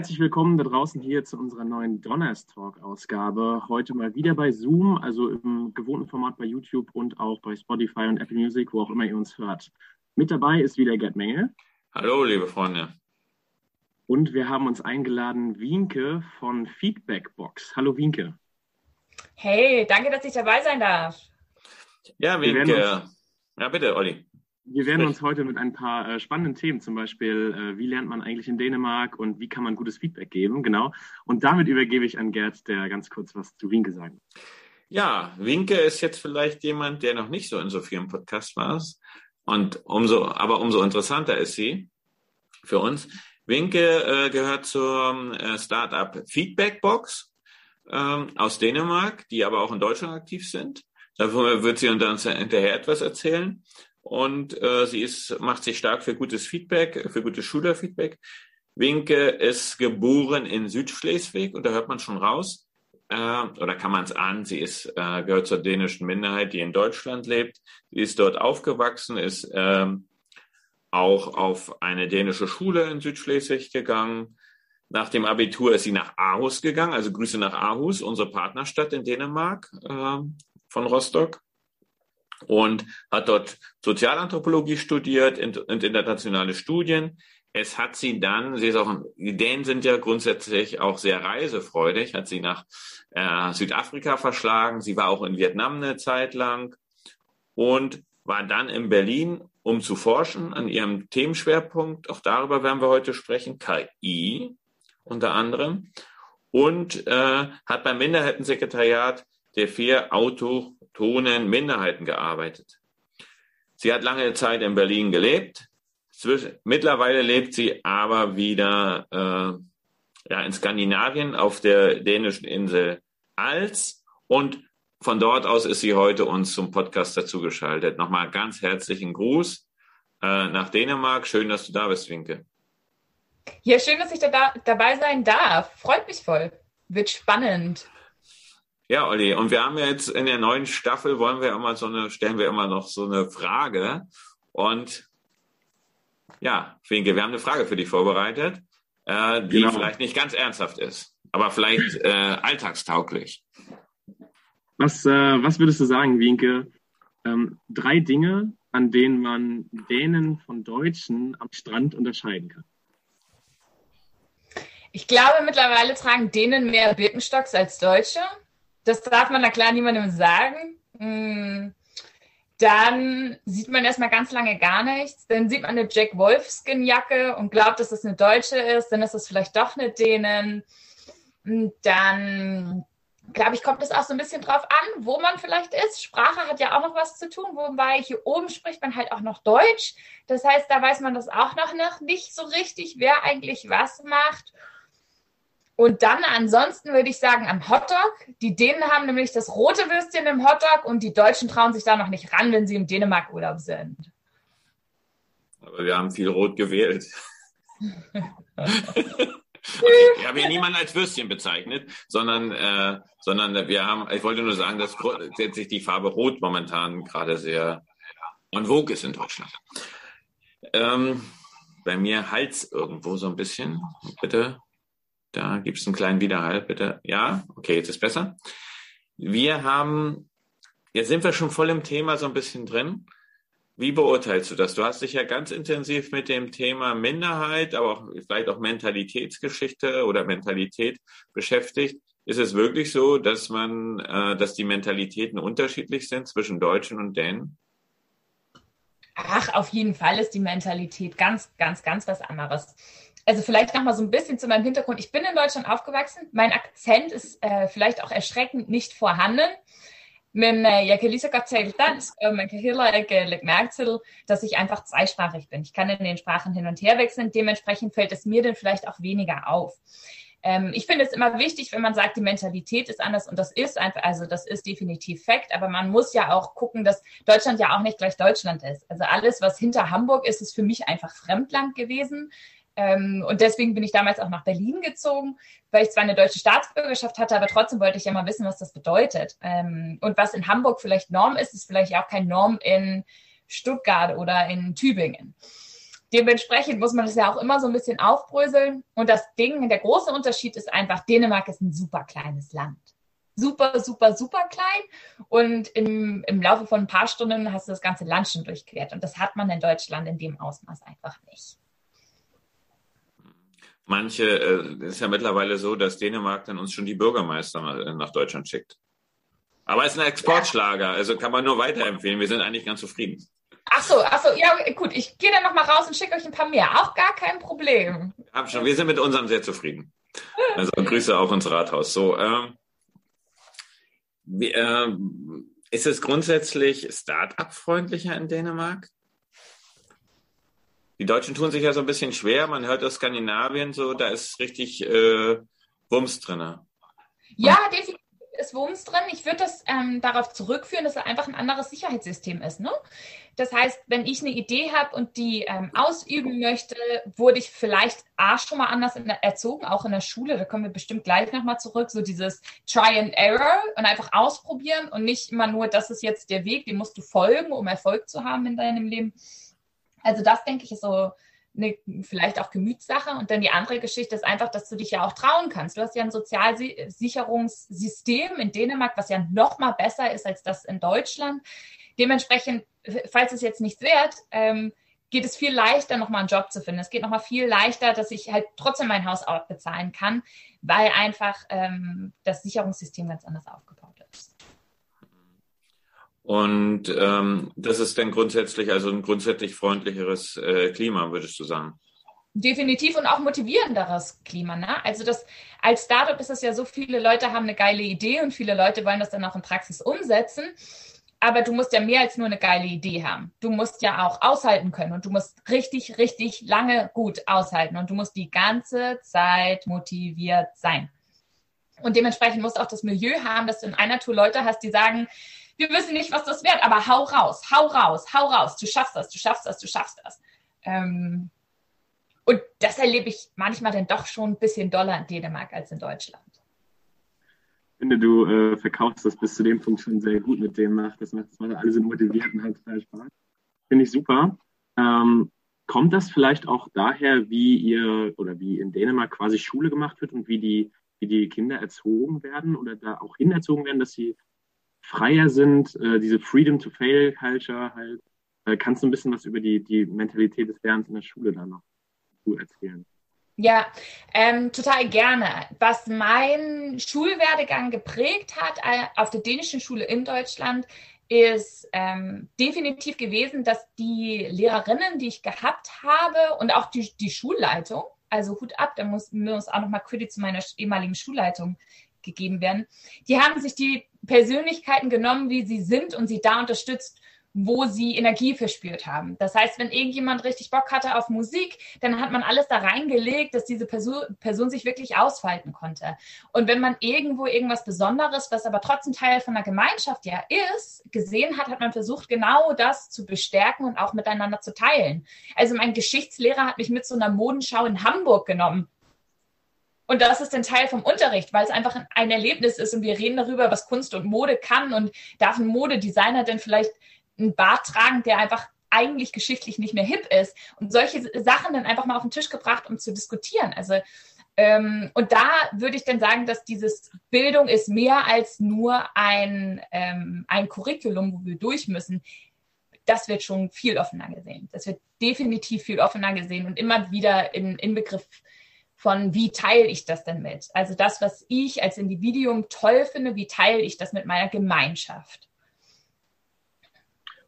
Herzlich willkommen da draußen hier zu unserer neuen Donnerstalk-Ausgabe. Heute mal wieder bei Zoom, also im gewohnten Format bei YouTube und auch bei Spotify und Apple Music, wo auch immer ihr uns hört. Mit dabei ist wieder Gerd Menge. Hallo, liebe Freunde. Und wir haben uns eingeladen Wienke von Feedbackbox. Hallo Wienke. Hey, danke, dass ich dabei sein darf. Ja, Wienke. Ja, bitte, Olli. Wir werden uns heute mit ein paar äh, spannenden Themen, zum Beispiel, äh, wie lernt man eigentlich in Dänemark und wie kann man gutes Feedback geben, genau. Und damit übergebe ich an Gerd, der ganz kurz was zu Winke sagt. Ja, Winke ist jetzt vielleicht jemand, der noch nicht so in so vielen Podcasts war. Und umso, aber umso interessanter ist sie für uns. Winke äh, gehört zur äh, Startup Feedbackbox ähm, aus Dänemark, die aber auch in Deutschland aktiv sind. Dafür wird sie uns hinterher etwas erzählen und äh, sie ist, macht sich stark für gutes Feedback, für gutes Schülerfeedback. Winke ist geboren in Südschleswig und da hört man schon raus, äh, oder kann man es ahnen, sie ist, äh, gehört zur dänischen Minderheit, die in Deutschland lebt. Sie ist dort aufgewachsen, ist äh, auch auf eine dänische Schule in Südschleswig gegangen. Nach dem Abitur ist sie nach Aarhus gegangen, also Grüße nach Aarhus, unsere Partnerstadt in Dänemark äh, von Rostock und hat dort Sozialanthropologie studiert und internationale Studien. Es hat sie dann, sie ist auch, die Dänen sind ja grundsätzlich auch sehr reisefreudig, hat sie nach äh, Südafrika verschlagen. Sie war auch in Vietnam eine Zeit lang und war dann in Berlin, um zu forschen an ihrem Themenschwerpunkt. Auch darüber werden wir heute sprechen, KI unter anderem. Und äh, hat beim Minderheitensekretariat der vier Auto autochthonen Minderheiten gearbeitet. Sie hat lange Zeit in Berlin gelebt. Mittlerweile lebt sie aber wieder äh, ja, in Skandinavien auf der dänischen Insel Als und von dort aus ist sie heute uns zum Podcast dazugeschaltet. Nochmal ganz herzlichen Gruß äh, nach Dänemark. Schön, dass du da bist, Winke. Ja, schön, dass ich da, dabei sein darf. Freut mich voll. Wird spannend. Ja, Olli, und wir haben ja jetzt in der neuen Staffel wollen wir immer so eine, stellen wir immer noch so eine Frage. Und ja, Finke, wir haben eine Frage für dich vorbereitet, äh, die genau. vielleicht nicht ganz ernsthaft ist, aber vielleicht äh, alltagstauglich. Was, äh, was würdest du sagen, Winke? Ähm, drei Dinge, an denen man Dänen von Deutschen am Strand unterscheiden kann. Ich glaube, mittlerweile tragen Dänen mehr Birkenstocks als Deutsche. Das darf man da klar niemandem sagen. Hm. Dann sieht man erstmal ganz lange gar nichts. Dann sieht man eine Jack Wolfskin-Jacke und glaubt, dass das eine deutsche ist. Dann ist es vielleicht doch eine Dänen. Dann, glaube ich, kommt es auch so ein bisschen drauf an, wo man vielleicht ist. Sprache hat ja auch noch was zu tun, wobei hier oben spricht man halt auch noch Deutsch. Das heißt, da weiß man das auch noch nicht so richtig, wer eigentlich was macht. Und dann ansonsten würde ich sagen am Hotdog. Die Dänen haben nämlich das rote Würstchen im Hotdog und die Deutschen trauen sich da noch nicht ran, wenn sie im Dänemark Urlaub sind. Aber wir haben viel rot gewählt. okay, wir haben hier niemanden als Würstchen bezeichnet, sondern, äh, sondern wir haben, ich wollte nur sagen, dass grundsätzlich die Farbe Rot momentan gerade sehr en vogue ist in Deutschland. Ähm, bei mir Hals irgendwo so ein bisschen. Bitte da gibt es einen kleinen Widerhall, bitte. Ja, okay, jetzt ist besser. Wir haben, jetzt sind wir schon voll im Thema so ein bisschen drin. Wie beurteilst du das? Du hast dich ja ganz intensiv mit dem Thema Minderheit, aber auch vielleicht auch Mentalitätsgeschichte oder Mentalität beschäftigt. Ist es wirklich so, dass man, äh, dass die Mentalitäten unterschiedlich sind zwischen Deutschen und Dänen? Ach, auf jeden Fall ist die Mentalität ganz, ganz, ganz was anderes also vielleicht noch mal so ein bisschen zu meinem Hintergrund. Ich bin in Deutschland aufgewachsen. Mein Akzent ist äh, vielleicht auch erschreckend nicht vorhanden. Men äh, jeg kan lige så dass ich einfach zweisprachig bin. Ich kann in den Sprachen hin und her wechseln. Dementsprechend fällt es mir dann vielleicht auch weniger auf. Ähm, ich finde es immer wichtig, wenn man sagt, die Mentalität ist anders und das ist einfach, also das ist definitiv Fakt, aber man muss ja auch gucken, dass Deutschland ja auch nicht gleich Deutschland ist. Also alles, was hinter Hamburg ist, ist für mich einfach Fremdland gewesen. Ähm, und deswegen bin ich damals auch nach Berlin gezogen, weil ich zwar eine deutsche Staatsbürgerschaft hatte, aber trotzdem wollte ich ja mal wissen, was das bedeutet. Ähm, und was in Hamburg vielleicht Norm ist, ist vielleicht auch kein Norm in Stuttgart oder in Tübingen. Dementsprechend muss man das ja auch immer so ein bisschen aufbröseln. Und das Ding, der große Unterschied ist einfach, Dänemark ist ein super kleines Land. Super, super, super klein. Und im, im Laufe von ein paar Stunden hast du das ganze Land schon durchquert. Und das hat man in Deutschland in dem Ausmaß einfach nicht. Manche, äh, ist ja mittlerweile so, dass Dänemark dann uns schon die Bürgermeister nach Deutschland schickt. Aber es ist ein Exportschlager, also kann man nur weiterempfehlen. Wir sind eigentlich ganz zufrieden. Ach so, ach so, ja, gut. Ich gehe dann nochmal raus und schicke euch ein paar mehr. Auch gar kein Problem. Hab schon, wir sind mit unserem sehr zufrieden. Also Grüße auch ins Rathaus. So, ähm, wie, äh, ist es grundsätzlich Start-up-freundlicher in Dänemark? Die Deutschen tun sich ja so ein bisschen schwer. Man hört aus Skandinavien so, da ist richtig äh, Wumms drin. Ja, definitiv ist Wumms drin. Ich würde das ähm, darauf zurückführen, dass es einfach ein anderes Sicherheitssystem ist. Ne? Das heißt, wenn ich eine Idee habe und die ähm, ausüben möchte, wurde ich vielleicht A schon mal anders der, erzogen, auch in der Schule. Da kommen wir bestimmt gleich nochmal zurück. So dieses Try and Error und einfach ausprobieren und nicht immer nur, das ist jetzt der Weg, den musst du folgen, um Erfolg zu haben in deinem Leben. Also das denke ich ist so eine vielleicht auch Gemütssache. Und dann die andere Geschichte ist einfach, dass du dich ja auch trauen kannst. Du hast ja ein Sozialsicherungssystem in Dänemark, was ja noch mal besser ist als das in Deutschland. Dementsprechend, falls es jetzt nichts wert, ähm, geht es viel leichter, nochmal einen Job zu finden. Es geht nochmal viel leichter, dass ich halt trotzdem mein Haus bezahlen kann, weil einfach ähm, das Sicherungssystem ganz anders aufgebaut. Und ähm, das ist dann grundsätzlich, also ein grundsätzlich freundlicheres äh, Klima, würdest du sagen? Definitiv und auch motivierenderes Klima. Ne? Also das als Startup ist es ja so, viele Leute haben eine geile Idee und viele Leute wollen das dann auch in Praxis umsetzen. Aber du musst ja mehr als nur eine geile Idee haben. Du musst ja auch aushalten können und du musst richtig, richtig lange gut aushalten und du musst die ganze Zeit motiviert sein. Und dementsprechend musst du auch das Milieu haben, dass du in einer Tour Leute hast, die sagen, wir wissen nicht, was das wird, aber hau raus, hau raus, hau raus, du schaffst das, du schaffst das, du schaffst das. Ähm, und das erlebe ich manchmal dann doch schon ein bisschen doller in Dänemark als in Deutschland. Ich finde, du äh, verkaufst das bis zu dem Punkt schon sehr gut mit dem macht. Das macht, das macht alle sind motiviert und hat total Spaß. Finde ich super. Ähm, kommt das vielleicht auch daher, wie ihr oder wie in Dänemark quasi Schule gemacht wird und wie die, wie die Kinder erzogen werden oder da auch hinerzogen werden, dass sie freier sind, äh, diese Freedom to Fail Culture halt. Äh, kannst du ein bisschen was über die, die Mentalität des Lernens in der Schule dann noch erzählen? Ja, ähm, total gerne. Was mein Schulwerdegang geprägt hat äh, auf der dänischen Schule in Deutschland, ist ähm, definitiv gewesen, dass die Lehrerinnen, die ich gehabt habe und auch die, die Schulleitung, also Hut ab, da muss, muss auch nochmal Credit zu meiner ehemaligen Schulleitung gegeben werden. Die haben sich die Persönlichkeiten genommen, wie sie sind und sie da unterstützt, wo sie Energie verspürt haben. Das heißt, wenn irgendjemand richtig Bock hatte auf Musik, dann hat man alles da reingelegt, dass diese Person, Person sich wirklich ausfalten konnte. Und wenn man irgendwo irgendwas Besonderes, was aber trotzdem Teil von der Gemeinschaft ja ist, gesehen hat, hat man versucht, genau das zu bestärken und auch miteinander zu teilen. Also mein Geschichtslehrer hat mich mit so einer Modenschau in Hamburg genommen und das ist ein Teil vom Unterricht, weil es einfach ein Erlebnis ist und wir reden darüber, was Kunst und Mode kann und darf ein Modedesigner denn vielleicht einen Bart tragen, der einfach eigentlich geschichtlich nicht mehr hip ist und solche Sachen dann einfach mal auf den Tisch gebracht, um zu diskutieren. Also ähm, und da würde ich dann sagen, dass dieses Bildung ist mehr als nur ein, ähm, ein Curriculum, wo wir durch müssen. Das wird schon viel offener gesehen. Das wird definitiv viel offener gesehen und immer wieder in, in Begriff von, wie teile ich das denn mit? Also das, was ich als Individuum toll finde, wie teile ich das mit meiner Gemeinschaft?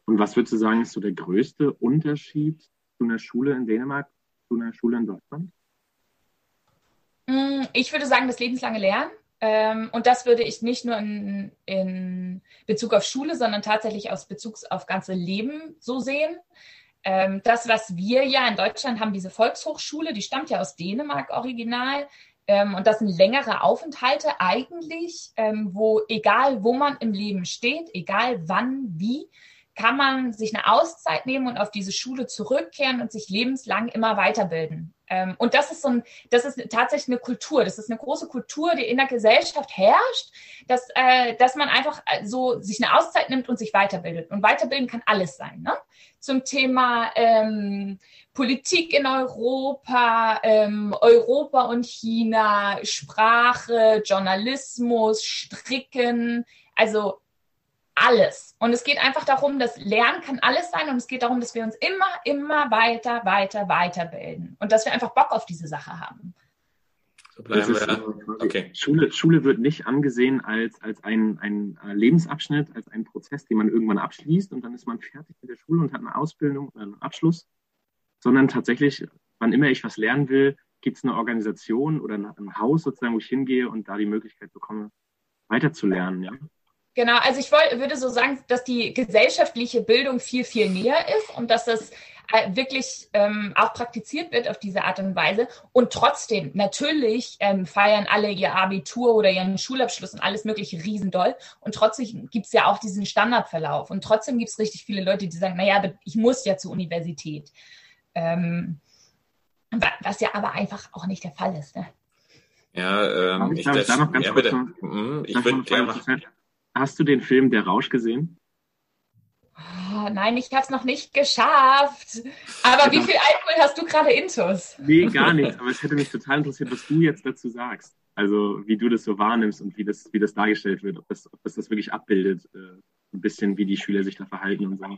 Und was würdest du sagen, ist so der größte Unterschied zu einer Schule in Dänemark zu einer Schule in Deutschland? Mm, ich würde sagen, das lebenslange Lernen. Ähm, und das würde ich nicht nur in, in Bezug auf Schule, sondern tatsächlich aus Bezug auf ganze Leben so sehen. Ähm, das, was wir ja in Deutschland haben, diese Volkshochschule, die stammt ja aus Dänemark original. Ähm, und das sind längere Aufenthalte eigentlich, ähm, wo egal wo man im Leben steht, egal wann, wie, kann man sich eine Auszeit nehmen und auf diese Schule zurückkehren und sich lebenslang immer weiterbilden. Ähm, und das ist so ein, das ist tatsächlich eine Kultur. Das ist eine große Kultur, die in der Gesellschaft herrscht, dass, äh, dass man einfach äh, so sich eine Auszeit nimmt und sich weiterbildet. Und weiterbilden kann alles sein. Ne? Zum Thema ähm, Politik in Europa, ähm, Europa und China, Sprache, Journalismus, Stricken, also alles. Und es geht einfach darum, dass Lernen kann alles sein und es geht darum, dass wir uns immer, immer weiter, weiter, weiterbilden und dass wir einfach Bock auf diese Sache haben. So bleiben wir. Okay. Schule, Schule wird nicht angesehen als, als ein, ein Lebensabschnitt, als ein Prozess, den man irgendwann abschließt und dann ist man fertig mit der Schule und hat eine Ausbildung, einen Abschluss, sondern tatsächlich, wann immer ich was lernen will, gibt es eine Organisation oder ein Haus sozusagen, wo ich hingehe und da die Möglichkeit bekomme, weiterzulernen. Ja? Genau, also ich wollte, würde so sagen, dass die gesellschaftliche Bildung viel, viel näher ist und dass das äh, wirklich ähm, auch praktiziert wird auf diese Art und Weise. Und trotzdem, natürlich ähm, feiern alle ihr Abitur oder ihren Schulabschluss und alles mögliche riesendoll. Und trotzdem gibt's ja auch diesen Standardverlauf. Und trotzdem gibt's richtig viele Leute, die sagen, naja, ich muss ja zur Universität. Ähm, was ja aber einfach auch nicht der Fall ist. Ne? Ja, ähm, ich, ich, das, da noch ganz ja, kurz, bitte. Mhm, ich würde gerne machen. Hast du den Film Der Rausch gesehen? Oh, nein, ich habe es noch nicht geschafft. Aber wie viel Alkohol hast du gerade intus? Nee, gar nichts. Aber es hätte mich total interessiert, was du jetzt dazu sagst. Also wie du das so wahrnimmst und wie das, wie das dargestellt wird, ob das, ob das, das wirklich abbildet, äh, ein bisschen, wie die Schüler sich da verhalten und so.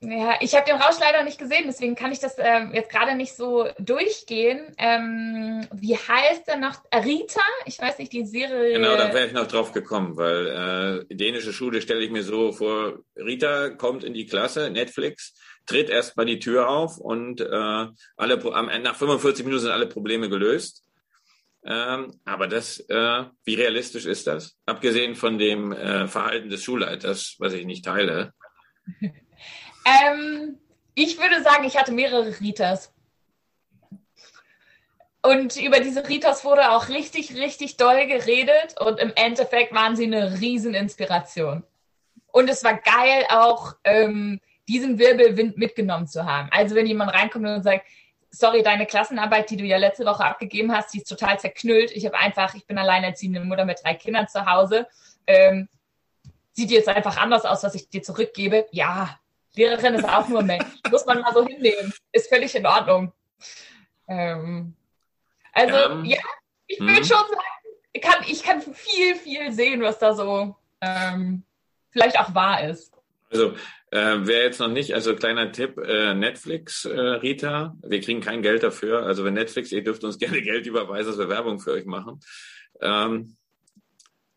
Ja, ich habe den Rausch leider nicht gesehen, deswegen kann ich das ähm, jetzt gerade nicht so durchgehen. Ähm, wie heißt er noch? Rita? Ich weiß nicht, die Serie. Genau, da wäre ich noch drauf gekommen, weil äh, dänische Schule stelle ich mir so vor, Rita kommt in die Klasse, Netflix, tritt erstmal die Tür auf und äh, alle am Ende, nach 45 Minuten sind alle Probleme gelöst. Ähm, aber das, äh, wie realistisch ist das? Abgesehen von dem äh, Verhalten des Schulleiters, was ich nicht teile. Ähm, ich würde sagen, ich hatte mehrere Ritas. Und über diese Ritas wurde auch richtig, richtig doll geredet. Und im Endeffekt waren sie eine Rieseninspiration. Und es war geil, auch ähm, diesen Wirbelwind mitgenommen zu haben. Also wenn jemand reinkommt und sagt, sorry, deine Klassenarbeit, die du ja letzte Woche abgegeben hast, die ist total zerknüllt. Ich habe einfach, ich bin alleinerziehende Mutter mit drei Kindern zu Hause. Ähm, sieht jetzt einfach anders aus, was ich dir zurückgebe. Ja, Lehrerin ist auch nur Mensch. Muss man mal so hinnehmen. Ist völlig in Ordnung. Ähm, also, ähm, ja, ich würde hm. schon sagen, ich kann, ich kann viel, viel sehen, was da so ähm, vielleicht auch wahr ist. Also, äh, wer jetzt noch nicht, also kleiner Tipp, äh, Netflix, äh, Rita, wir kriegen kein Geld dafür. Also wenn Netflix, ihr dürft uns gerne Geld überweisen, dass wir Werbung für euch machen. Ähm,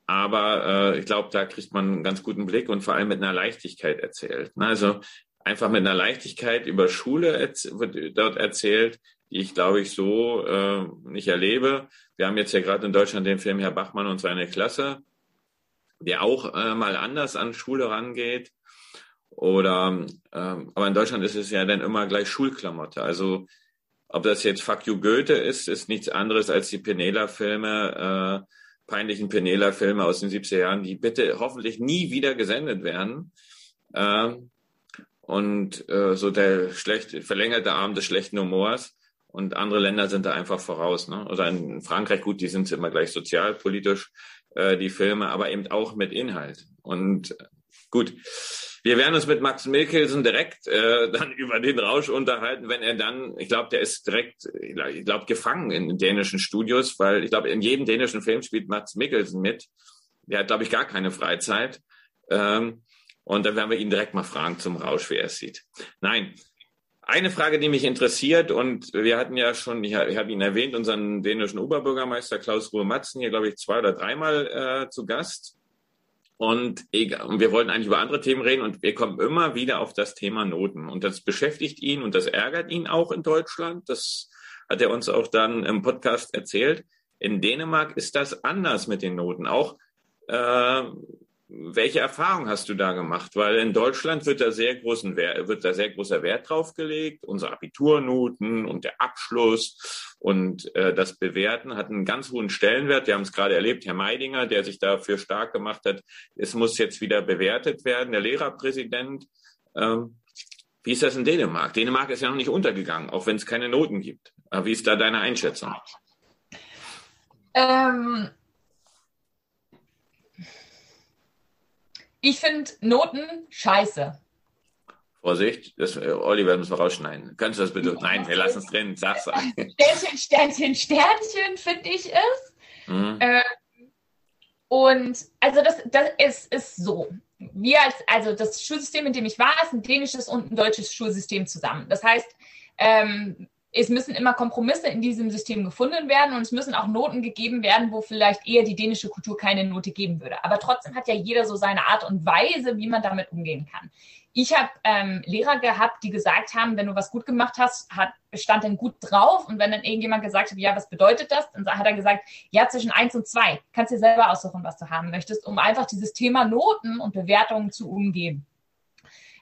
aber äh, ich glaube, da kriegt man einen ganz guten Blick und vor allem mit einer Leichtigkeit erzählt. Ne? Also einfach mit einer Leichtigkeit über Schule wird dort erzählt, die ich, glaube ich, so äh, nicht erlebe. Wir haben jetzt ja gerade in Deutschland den Film Herr Bachmann und seine Klasse, der auch äh, mal anders an Schule rangeht. Oder ähm, aber in Deutschland ist es ja dann immer gleich Schulklamotte. Also ob das jetzt Fuck You Goethe ist, ist nichts anderes als die Penela-Filme, äh, peinlichen Penela-Filme aus den 70er Jahren, die bitte hoffentlich nie wieder gesendet werden. Ähm, und äh, so der schlecht, verlängerte Arm des schlechten Humors. Und andere Länder sind da einfach voraus. Ne? Oder in Frankreich, gut, die sind immer gleich sozialpolitisch, äh, die Filme, aber eben auch mit Inhalt. Und gut, wir werden uns mit Max Mikkelsen direkt äh, dann über den Rausch unterhalten, wenn er dann, ich glaube, der ist direkt, ich glaube, gefangen in dänischen Studios, weil ich glaube, in jedem dänischen Film spielt Max Mikkelsen mit. Der hat, glaube ich, gar keine Freizeit. Ähm, und dann werden wir ihn direkt mal fragen zum Rausch, wie er es sieht. Nein, eine Frage, die mich interessiert, und wir hatten ja schon, ich habe ihn erwähnt, unseren dänischen Oberbürgermeister Klaus Ruhe Matzen hier, glaube ich, zwei oder dreimal äh, zu Gast. Und, wir wollten eigentlich über andere Themen reden und wir kommen immer wieder auf das Thema Noten. Und das beschäftigt ihn und das ärgert ihn auch in Deutschland. Das hat er uns auch dann im Podcast erzählt. In Dänemark ist das anders mit den Noten. Auch äh, welche Erfahrung hast du da gemacht? Weil in Deutschland wird da sehr großen Wert, wird da sehr großer Wert drauf gelegt. Unsere Abiturnoten und der Abschluss und äh, das Bewerten hat einen ganz hohen Stellenwert. Wir haben es gerade erlebt, Herr Meidinger, der sich dafür stark gemacht hat. Es muss jetzt wieder bewertet werden. Der Lehrerpräsident, äh, Ähm, wie ist das in Dänemark? Dänemark ist ja noch nicht untergegangen, auch wenn es keine Noten gibt. Aber wie ist da deine Einschätzung? Ähm, ich finde Noten scheiße. Vorsicht, das, äh, Oliver muss rausschneiden. Kannst du das bitte? Nein, wir lassen es drin. Sag's. Sternchen, Sternchen, Sternchen, finde ich es. Mhm. Äh, und also das, das ist, ist so. Wir als, also das Schulsystem, in dem ich war, ist ein dänisches und ein deutsches Schulsystem zusammen. Das heißt, ähm, es müssen immer Kompromisse in diesem System gefunden werden und es müssen auch Noten gegeben werden, wo vielleicht eher die dänische Kultur keine Note geben würde. Aber trotzdem hat ja jeder so seine Art und Weise, wie man damit umgehen kann. Ich habe ähm, Lehrer gehabt, die gesagt haben, wenn du was gut gemacht hast, hat, stand dann gut drauf. Und wenn dann irgendjemand gesagt hat, ja, was bedeutet das? Dann hat er gesagt, ja, zwischen eins und zwei. Kannst dir selber aussuchen, was du haben möchtest, um einfach dieses Thema Noten und Bewertungen zu umgehen.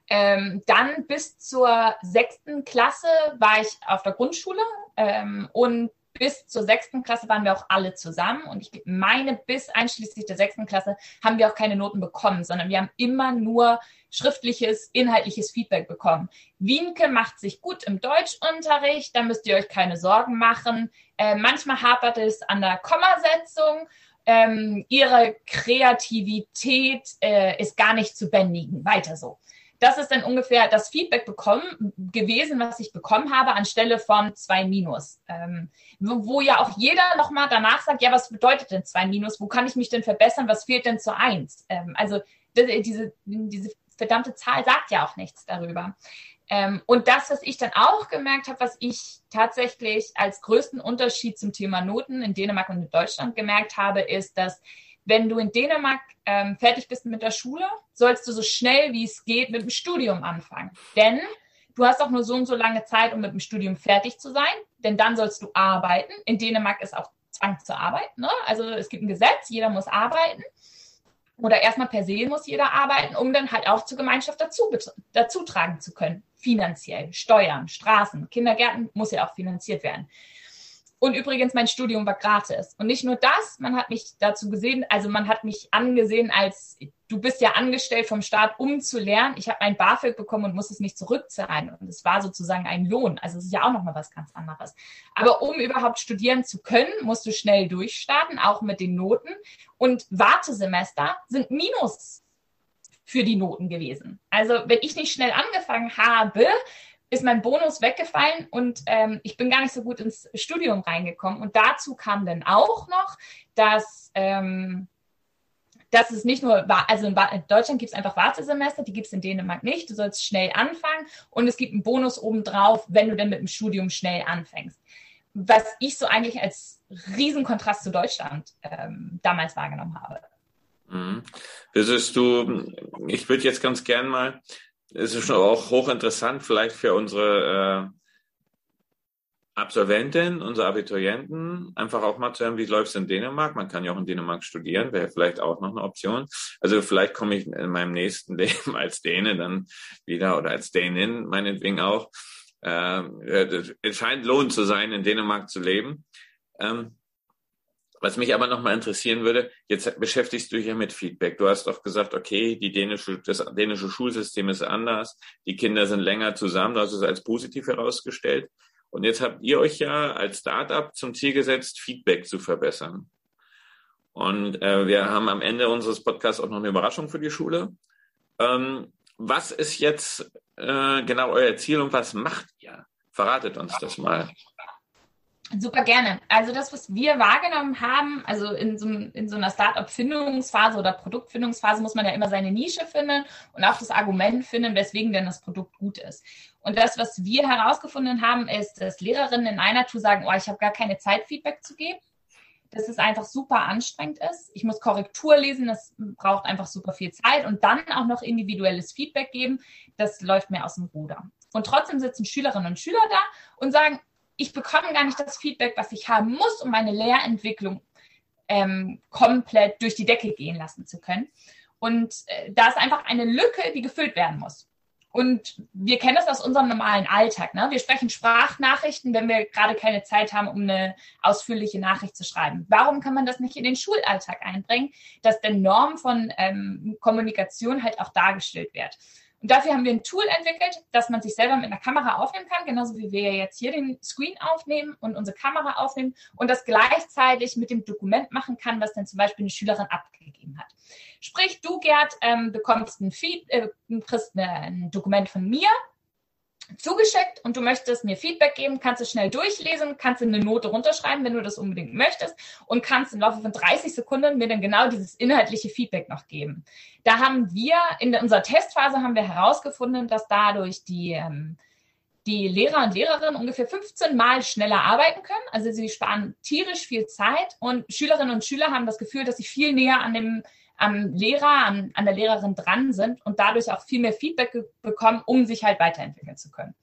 Ähm, dann bis zur sechsten Klasse war ich auf der Grundschule ähm, und bis zur sechsten Klasse waren wir auch alle zusammen und ich meine, bis einschließlich der sechsten Klasse haben wir auch keine Noten bekommen, sondern wir haben immer nur schriftliches, inhaltliches Feedback bekommen. Wienke macht sich gut im Deutschunterricht, da müsst ihr euch keine Sorgen machen. Äh, manchmal hapert es an der Kommasetzung. Ähm, ihre Kreativität äh, ist gar nicht zu bändigen. Weiter so das ist dann ungefähr das Feedback bekommen gewesen, was ich bekommen habe, anstelle von zwei Minus. Ähm, wo, wo, ja auch jeder nochmal danach sagt, ja, was bedeutet denn zwei Minus? Wo kann ich mich denn verbessern? Was fehlt denn zu eins? Ähm, also diese, diese verdammte Zahl sagt ja auch nichts darüber. Ähm, und das, was ich dann auch gemerkt habe, was ich tatsächlich als größten Unterschied zum Thema Noten in Dänemark und in Deutschland gemerkt habe, ist, dass wenn du in Dänemark ähm, fertig bist mit der Schule, sollst du so schnell wie es geht mit dem Studium anfangen. Denn du hast auch nur so und so lange Zeit, um mit dem Studium fertig zu sein, denn dann sollst du arbeiten. In Dänemark ist auch Zwang zu arbeiten. Ne? Also es gibt ein Gesetz, jeder muss arbeiten. Oder erstmal per se muss jeder arbeiten, um dann halt auch zur Gemeinschaft dazu, dazu tragen zu können. Finanziell, Steuern, Straßen, Kindergärten muss ja auch finanziert werden. Und übrigens, mein Studium war gratis. Und nicht nur das, man hat mich dazu gesehen, also man hat mich angesehen als, du bist ja angestellt vom Staat, um zu lernen. Ich habe ein BAföG bekommen und muss es nicht zurückzahlen. Und es war sozusagen ein Lohn. Also es ist ja auch nochmal was ganz anderes. Aber um überhaupt studieren zu können, musst du schnell durchstarten, auch mit den Noten. Und Wartesemester sind Minus für die Noten gewesen. Also wenn ich nicht schnell angefangen habe, ist mein Bonus weggefallen und ähm, ich bin gar nicht so gut ins Studium reingekommen. Und dazu kam dann auch noch, dass, ähm, dass es nicht nur, also in, in Deutschland gibt es einfach Wartesemester, die gibt es in Dänemark nicht. Du sollst schnell anfangen und es gibt einen Bonus obendrauf, wenn du dann mit dem Studium schnell anfängst. Was ich so eigentlich als Riesenkontrast zu Deutschland ähm, damals wahrgenommen habe. Mhm. Würdest du, ich würde jetzt ganz gern mal es ist schon auch hochinteressant, vielleicht für unsere äh, Absolventen, unsere Abiturienten, einfach auch mal zu hören, wie läuft es in Dänemark? Man kann ja auch in Dänemark studieren, wäre vielleicht auch noch eine Option. Also vielleicht komme ich in meinem nächsten Leben als Däne dann wieder oder als Dänin meinetwegen auch. Äh, es scheint lohnend zu sein, in Dänemark zu leben. Ähm, was mich aber nochmal interessieren würde, jetzt beschäftigst du dich ja mit Feedback. Du hast doch gesagt, okay, die dänische, das dänische Schulsystem ist anders, die Kinder sind länger zusammen, du hast es als positiv herausgestellt. Und jetzt habt ihr euch ja als Startup zum Ziel gesetzt, Feedback zu verbessern. Und äh, wir haben am Ende unseres Podcasts auch noch eine Überraschung für die Schule. Ähm, was ist jetzt äh, genau euer Ziel und was macht ihr? Verratet uns das mal. Super gerne. Also das, was wir wahrgenommen haben, also in so, in so einer Startup-Findungsphase oder Produktfindungsphase muss man ja immer seine Nische finden und auch das Argument finden, weswegen denn das Produkt gut ist. Und das, was wir herausgefunden haben, ist, dass Lehrerinnen in einer Tour sagen, oh, ich habe gar keine Zeit, Feedback zu geben. Dass es einfach super anstrengend ist. Ich muss Korrektur lesen, das braucht einfach super viel Zeit und dann auch noch individuelles Feedback geben. Das läuft mir aus dem Ruder. Und trotzdem sitzen Schülerinnen und Schüler da und sagen, ich bekomme gar nicht das Feedback, was ich haben muss, um meine Lehrentwicklung ähm, komplett durch die Decke gehen lassen zu können. Und äh, da ist einfach eine Lücke, die gefüllt werden muss. Und wir kennen das aus unserem normalen Alltag. Ne? Wir sprechen Sprachnachrichten, wenn wir gerade keine Zeit haben, um eine ausführliche Nachricht zu schreiben. Warum kann man das nicht in den Schulalltag einbringen, dass der Norm von ähm, Kommunikation halt auch dargestellt wird? Und dafür haben wir ein Tool entwickelt, dass man sich selber mit einer Kamera aufnehmen kann, genauso wie wir jetzt hier den Screen aufnehmen und unsere Kamera aufnehmen und das gleichzeitig mit dem Dokument machen kann, was dann zum Beispiel eine Schülerin abgegeben hat. Sprich, du, Gerd, ähm, bekommst ein, Feed, äh, kriegst ein Dokument von mir zugeschickt und du möchtest mir Feedback geben, kannst du schnell durchlesen, kannst du eine Note runterschreiben, wenn du das unbedingt möchtest und kannst im Laufe von 30 Sekunden mir dann genau dieses inhaltliche Feedback noch geben. Da haben wir in unserer Testphase haben wir herausgefunden, dass dadurch die ähm, die Lehrer und Lehrerinnen ungefähr 15 Mal schneller arbeiten können. Also sie sparen tierisch viel Zeit und Schülerinnen und Schüler haben das Gefühl, dass sie viel näher an dem am Lehrer, an, an der Lehrerin dran sind und dadurch auch viel mehr Feedback bekommen, um sich halt weiterentwickeln zu können.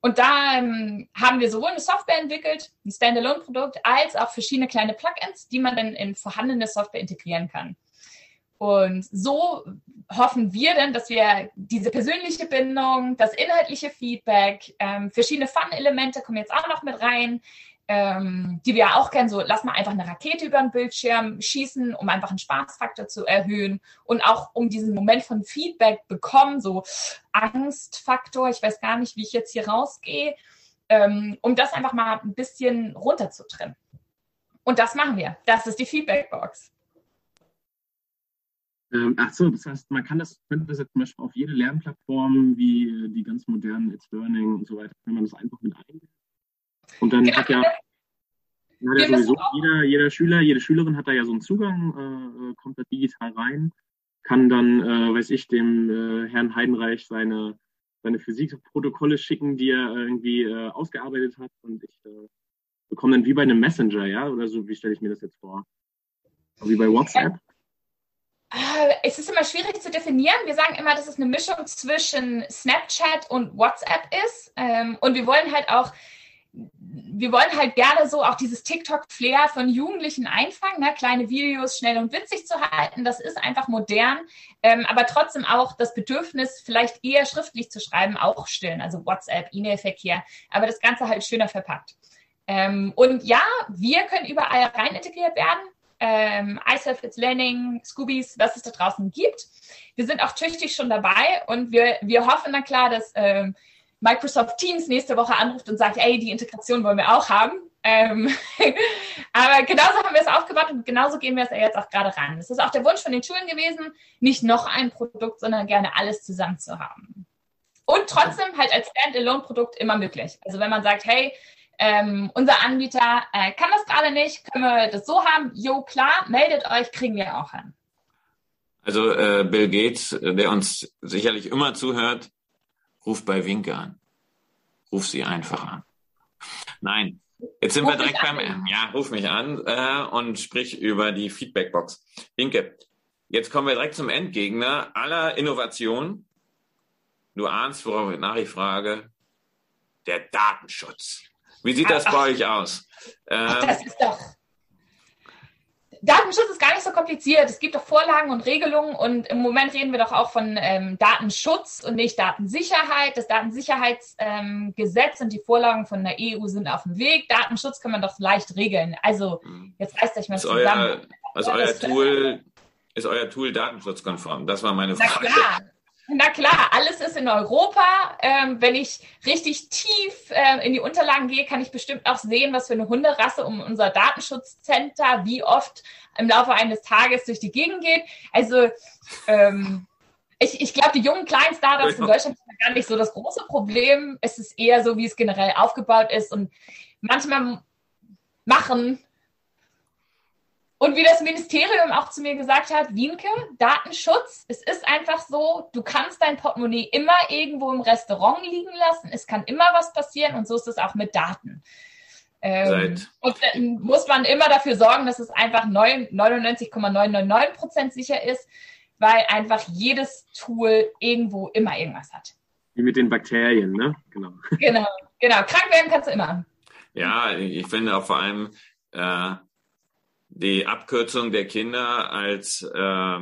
Und da ähm, haben wir sowohl eine Software entwickelt, ein Standalone-Produkt, als auch verschiedene kleine Plugins, die man dann in vorhandene Software integrieren kann. Und so hoffen wir dann, dass wir diese persönliche Bindung, das inhaltliche Feedback, ähm, verschiedene Fun-Elemente kommen jetzt auch noch mit rein, ähm, die wir auch kennen, so lass mal einfach eine Rakete über den Bildschirm schießen, um einfach einen Spaßfaktor zu erhöhen und auch um diesen Moment von Feedback bekommen, so Angstfaktor, ich weiß gar nicht, wie ich jetzt hier rausgehe, ähm, um das einfach mal ein bisschen runterzutrennen. Und das machen wir. Das ist die Feedbackbox. Ähm, ach so, das heißt, man kann das, könnte das jetzt zum Beispiel auf jede Lernplattform wie die ganz modernen It's Learning und so weiter, kann man das einfach mit einbinden und dann hat ja, hat ja sowieso jeder, jeder Schüler, jede Schülerin hat da ja so einen Zugang, äh, äh, kommt da digital rein, kann dann, äh, weiß ich, dem äh, Herrn Heidenreich seine, seine Physikprotokolle schicken, die er irgendwie äh, ausgearbeitet hat und ich äh, bekomme dann wie bei einem Messenger, ja, oder so, wie stelle ich mir das jetzt vor? Wie bei WhatsApp? Es ist immer schwierig zu definieren. Wir sagen immer, dass es eine Mischung zwischen Snapchat und WhatsApp ist. Ähm, und wir wollen halt auch wir wollen halt gerne so auch dieses TikTok-Flair von Jugendlichen einfangen, ne? kleine Videos schnell und witzig zu halten. Das ist einfach modern, ähm, aber trotzdem auch das Bedürfnis, vielleicht eher schriftlich zu schreiben, auch stillen, also WhatsApp, E-Mail-Verkehr, aber das Ganze halt schöner verpackt. Ähm, und ja, wir können überall rein integriert werden. Ähm, iSelf, It's Learning, Scoobies, was es da draußen gibt. Wir sind auch tüchtig schon dabei und wir, wir hoffen dann klar, dass ähm, Microsoft Teams nächste Woche anruft und sagt, ey, die Integration wollen wir auch haben. Ähm, aber genauso haben wir es aufgebaut und genauso gehen wir es jetzt auch gerade ran. Es ist auch der Wunsch von den Schulen gewesen, nicht noch ein Produkt, sondern gerne alles zusammen zu haben. Und trotzdem halt als Standalone-Produkt immer möglich. Also wenn man sagt, hey, ähm, unser Anbieter äh, kann das gerade nicht, können wir das so haben? Jo, klar, meldet euch, kriegen wir auch hin. Also äh, Bill Gates, der uns sicherlich immer zuhört, Ruf bei Winke an. Ruf sie einfach an. Nein, jetzt sind ruf wir direkt beim, an. ja, ruf mich an äh, und sprich über die Feedbackbox. Winke, jetzt kommen wir direkt zum Endgegner aller Innovationen. Du ahnst, worauf ich frage. Der Datenschutz. Wie sieht das ach, bei euch aus? Ach, das ähm, ist doch Datenschutz ist gar nicht so kompliziert. Es gibt doch Vorlagen und Regelungen und im Moment reden wir doch auch von ähm, Datenschutz und nicht Datensicherheit. Das Datensicherheitsgesetz ähm, und die Vorlagen von der EU sind auf dem Weg. Datenschutz kann man doch leicht regeln. Also jetzt reißt euch mal ist zusammen. Euer, also euer Tool ist euer Tool datenschutzkonform? Das war meine Frage. Na klar. Na klar, alles ist in Europa. Ähm, wenn ich richtig tief äh, in die Unterlagen gehe, kann ich bestimmt auch sehen, was für eine Hunderasse um unser Datenschutzcenter wie oft im Laufe eines Tages durch die Gegend geht. Also ähm, ich, ich glaube, die jungen kleinen Startups in Deutschland sind gar nicht so das große Problem. Es ist eher so, wie es generell aufgebaut ist. Und manchmal machen und wie das Ministerium auch zu mir gesagt hat, Wienke, Datenschutz, es ist einfach so, du kannst dein Portemonnaie immer irgendwo im Restaurant liegen lassen, es kann immer was passieren und so ist es auch mit Daten. Ähm, und dann muss man immer dafür sorgen, dass es einfach 99,999 Prozent sicher ist, weil einfach jedes Tool irgendwo immer irgendwas hat. Wie mit den Bakterien, ne? Genau. Genau, genau. Krank werden kannst du immer. Ja, ich finde auch vor allem, äh, die Abkürzung der Kinder als äh,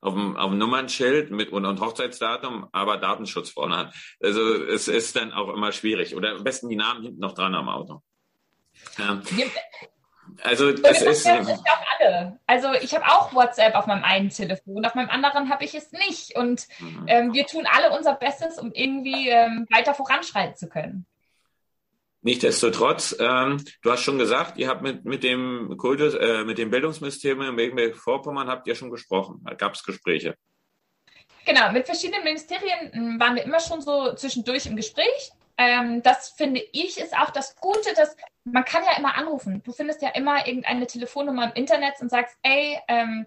auf dem, auf dem Nummernschild mit und, und Hochzeitsdatum, aber Datenschutz vorne hat. Also es ist dann auch immer schwierig. Oder am besten die Namen hinten noch dran am Auto. Ja. Also das ist, ja auch alle. Also ich habe auch WhatsApp auf meinem einen Telefon, auf meinem anderen habe ich es nicht. Und mhm. ähm, wir tun alle unser Bestes, um irgendwie ähm, weiter voranschreiten zu können. Nichtsdestotrotz, ähm, du hast schon gesagt, ihr habt mit, mit dem Kultus, äh, mit dem Bildungsministerium in Mecklenburg-Vorpommern habt ihr schon gesprochen. Da gab es Gespräche. Genau, mit verschiedenen Ministerien hm, waren wir immer schon so zwischendurch im Gespräch. Ähm, das finde ich ist auch das Gute, dass man kann ja immer anrufen. Du findest ja immer irgendeine Telefonnummer im Internet und sagst, ey, ähm,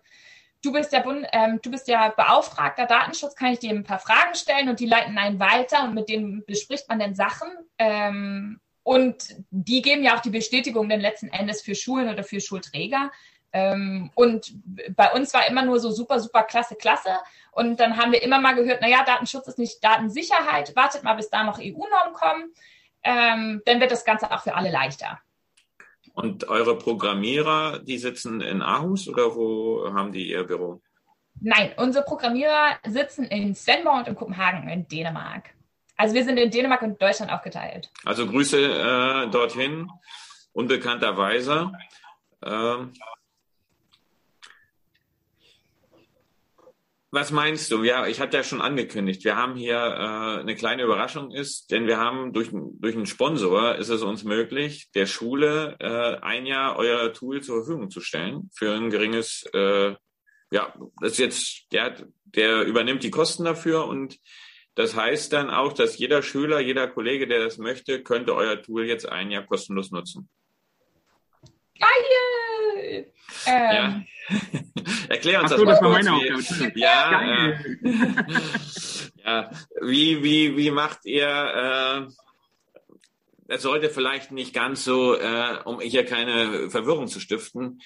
du bist der Bund, ähm, du bist ja Beauftragter Datenschutz, kann ich dir ein paar Fragen stellen und die leiten einen weiter und mit denen bespricht man dann Sachen. Ähm, und die geben ja auch die Bestätigung dann letzten Endes für Schulen oder für Schulträger. Ähm, und bei uns war immer nur so super, super klasse, klasse. Und dann haben wir immer mal gehört, naja, Datenschutz ist nicht Datensicherheit, wartet mal, bis da noch EU-Normen kommen. Ähm, dann wird das Ganze auch für alle leichter. Und eure Programmierer, die sitzen in Aarhus oder wo haben die ihr Büro? Nein, unsere Programmierer sitzen in Svendborg und in Kopenhagen in Dänemark. Also wir sind in Dänemark und Deutschland aufgeteilt. Also Grüße äh, dorthin, unbekannterweise. Ähm, was meinst du? Ja, ich hatte ja schon angekündigt, wir haben hier äh, eine kleine Überraschung ist, denn wir haben durch, durch einen Sponsor ist es uns möglich, der Schule äh, ein Jahr euer Tool zur Verfügung zu stellen für ein geringes, äh, ja, das ist jetzt, der, der übernimmt die Kosten dafür und das heißt dann auch, dass jeder Schüler, jeder Kollege, der das möchte, könnte euer Tool jetzt ein Jahr kostenlos nutzen. Geil! Ähm. Ja. Erklär uns Ach das mal. Das war meine Aufgabe. Ja, äh, ja. Wie, wie, wie macht ihr, äh, das sollte vielleicht nicht ganz so, äh, um hier keine Verwirrung zu stiften,